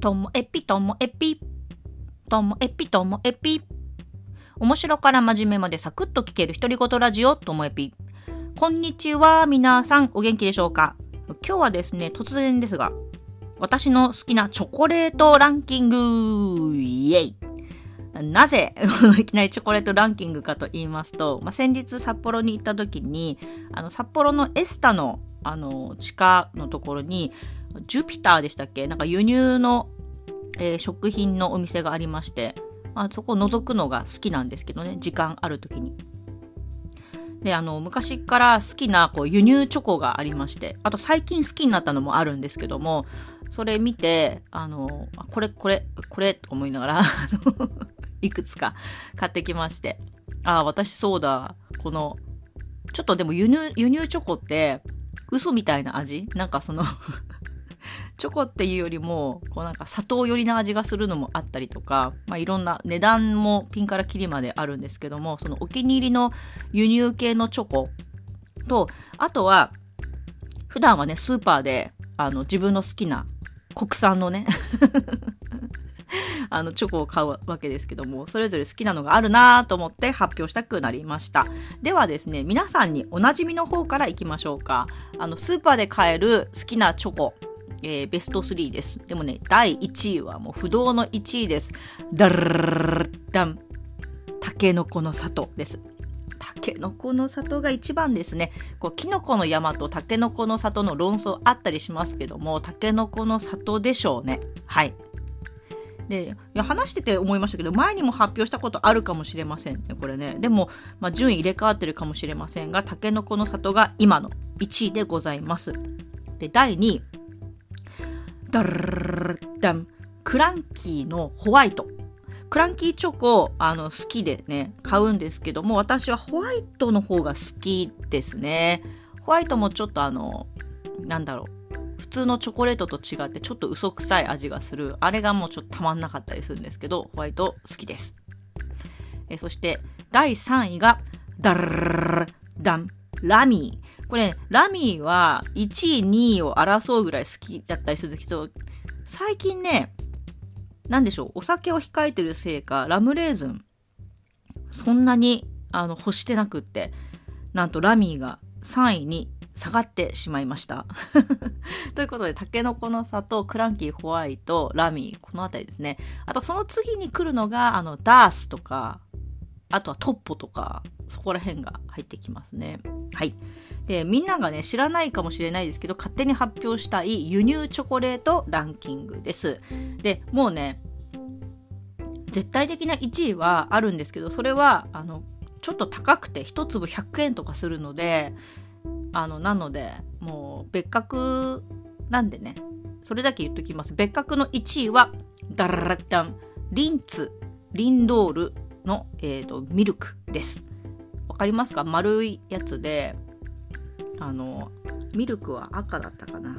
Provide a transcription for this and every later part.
ともえぴともえぴ。ともえぴともえぴ。面白から真面目までサクッと聞ける独り言ラジオともえぴ。こんにちは、皆さんお元気でしょうか？今日はですね、突然ですが、私の好きなチョコレートランキングイエイなぜ、いきなりチョコレートランキングかと言いますと、まあ、先日札幌に行った時に、あの、札幌のエスタの、あの、地下のところに、ジュピターでしたっけ？なんか輸入の、えー、食品のお店がありまして、まあ、そこを覗くのが好きなんですけどね、時間ある時に。で、あの、昔から好きなこう輸入チョコがありまして、あと最近好きになったのもあるんですけども、それ見て、あの、これ、これ、これ、と思いながら、いくつか買ってきまして。ああ、私そうだ。この、ちょっとでも輸入、輸入チョコって、嘘みたいな味？なんかそのチョコっていうよりも、こうなんか砂糖寄りな味がするのもあったりとか、まあいろんな値段もピンからキリまであるんですけども、そのお気に入りの輸入系のチョコと、あとは、普段はね、スーパーで、あの、自分の好きな国産のね あの、チョコを買うわけですけども、それぞれ好きなのがあるなと思って発表したくなりました。ではですね、皆さんにおなじみの方からいきましょうか。あの、スーパーで買える好きなチョコ、えー、ベスト3です。でもね、第1位はもう不動の1位です。ダルダン。タケノコの里です。タケノコの里が一番ですね。こう、キノコの山とタケノコの里の論争あったりしますけども、タケノコの里でしょうね。はい。で話してて思いましたけど前にも発表したことあるかもしれませんねこれねでも、まあ、順位入れ替わってるかもしれませんがたけのこの里が今の1位でございますで第2位ダルダンクランキーのホワイトクランキーチョコあの好きでね買うんですけども私はホワイトの方が好きですねホワイトもちょっとあのなんだろう普通のチョコレートと違ってちょっと嘘くさい味がするあれがもうちょっとたまんなかったりするんですけどホワイト好きですえそして第3位がダルダンラミーこれ、ねラミーは1位、2位を争うぐらい好きだったりするけど、最近ね、なんでしょう、お酒を控えてるせいか、ラムレーズン、そんなに、あの、欲してなくって、なんとラミーが3位に下がってしまいました。ということで、タケノコの里、クランキーホワイト、ラミー、このあたりですね。あと、その次に来るのが、あの、ダースとか、あとはトッポとか、そこら辺が入ってきますね。はい。で、みんながね、知らないかもしれないですけど、勝手に発表したい輸入チョコレートランキングです。で、もうね、絶対的な1位はあるんですけど、それは、あの、ちょっと高くて、1粒100円とかするので、あのなのでもう別格なんでねそれだけ言っときます。別格の1位はダララッタン。リンツリンドールの、えーと、ミルクです。わかりますか？丸いやつで。あのミルクは赤だったかな。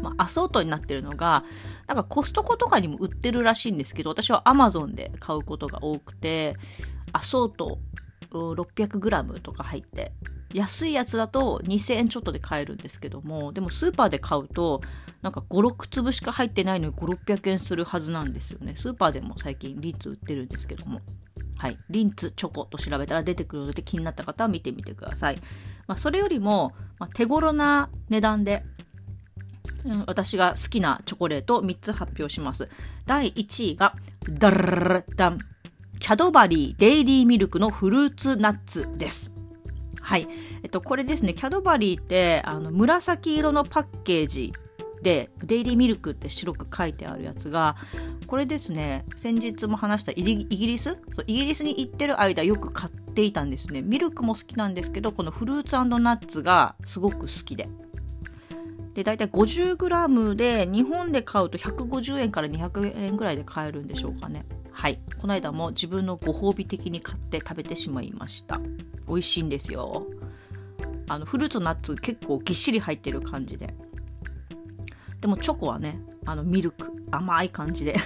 まあ、アソートになってるのが、なんかコストコとかにも売ってるらしいんですけど、私はアマゾンで買うことが多くて、アソート 600g とか入って安いやつだと2000円ちょっとで買えるんですけどもでもスーパーで買うとなんか56粒しか入ってないのに5600円するはずなんですよね。スーパーでも最近リンツ売ってるんですけども。はいリンツチョコと調べたら出てくるので気になった方は見てみてください、まあ、それよりも、まあ、手頃な値段で私が好きなチョコレートを3つ発表します。第1位が、ダルダン。キャドバリーデイリーミルクのフルーツナッツです。はい。えっと、これですね、キャドバリーって、あの、紫色のパッケージで、デイリーミルクって白く書いてあるやつが、これですね、先日も話したイギリス？そうイギリスに行ってる間よく買っていたんですね。ミルクも好きなんですけど、このフルーツナッツがすごく好きで。で、大体 50g で日本で買うと150円から200円ぐらいで買えるんでしょうかね。はい。この間も自分のご褒美的に買って食べてしまいました。美味しいんですよ。あの、フルーツナッツ結構ぎっしり入ってる感じで。でもチョコはね、あの、ミルク、甘い感じで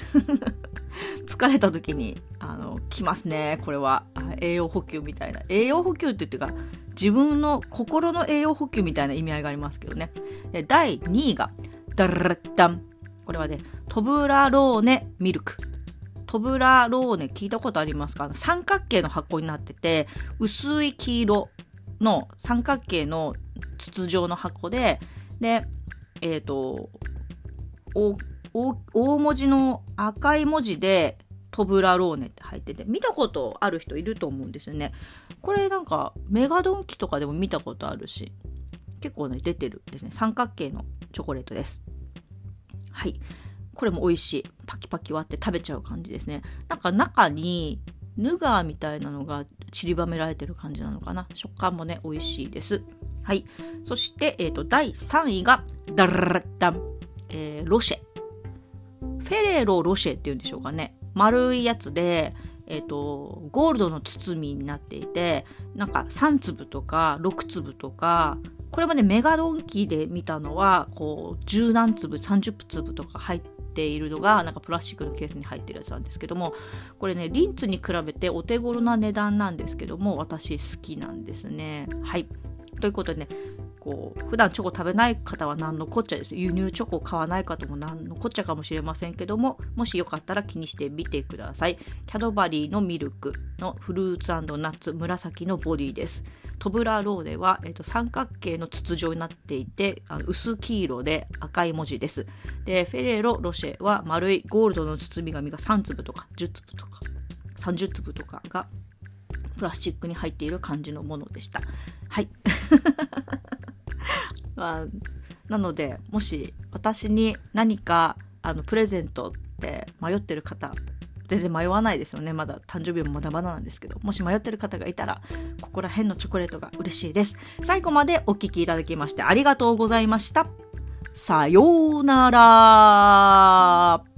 疲れた時に、あの、来ますね、これは。栄養補給みたいな。栄養補給って言ってか、自分の心の栄養補給みたいな意味合いがありますけどね。で、第2位が、ダラッダン。これはね、トブラローネミルク。トブラローネ聞いたことありますか？三角形の箱になってて、薄い黄色の三角形の筒状の箱で、で、えっ、ー、と、大大文字の赤い文字でトブラローネって入ってて、見たことある人いると思うんですよね。これなんかメガドンキとかでも見たことあるし、結構ね、出てるですね。三角形のチョコレートです。はい。これも美味しい。パキパキ割って食べちゃう感じですね。なんか中にヌガーみたいなのが散りばめられてる感じなのかな。食感もね、美味しいです。はい。そして、えっ、ー、と、第3位が、ダラッダン、えー、ロシェ。フェレロロシェっていうんでしょうかね。丸いやつで、えっ、ー、と、ゴールドの包みになっていて、なんか3粒とか6粒とか、これもね、メガドンキーで見たのは、こう、十何粒、30粒とか入っているのが、なんかプラスチックのケースに入ってるやつなんですけども、これね、リンツに比べてお手頃な値段なんですけども、私好きなんですね。はい。ということでね、こう普段チョコ食べない方は何のこっちゃです。輸入チョコ買わない方も何のこっちゃかもしれませんけどももしよかったら気にしてみてください。キャドバリーのミルクのフルーツナッツ紫のボディです。トブラローネは、えーと、三角形の筒状になっていてあ薄黄色で赤い文字です。でフェレロロシェは丸いゴールドの包み紙が3粒とか10粒とか30粒とかがプラスチックに入っている感じのものでした。はい。まあ、なのでもし私に何かあのプレゼントって迷ってる方全然迷わないですよね。まだ誕生日もまだまだなんですけどもし迷ってる方がいたらここら辺のチョコレートが嬉しいです。最後までお聴きいただきましてありがとうございました。さようなら。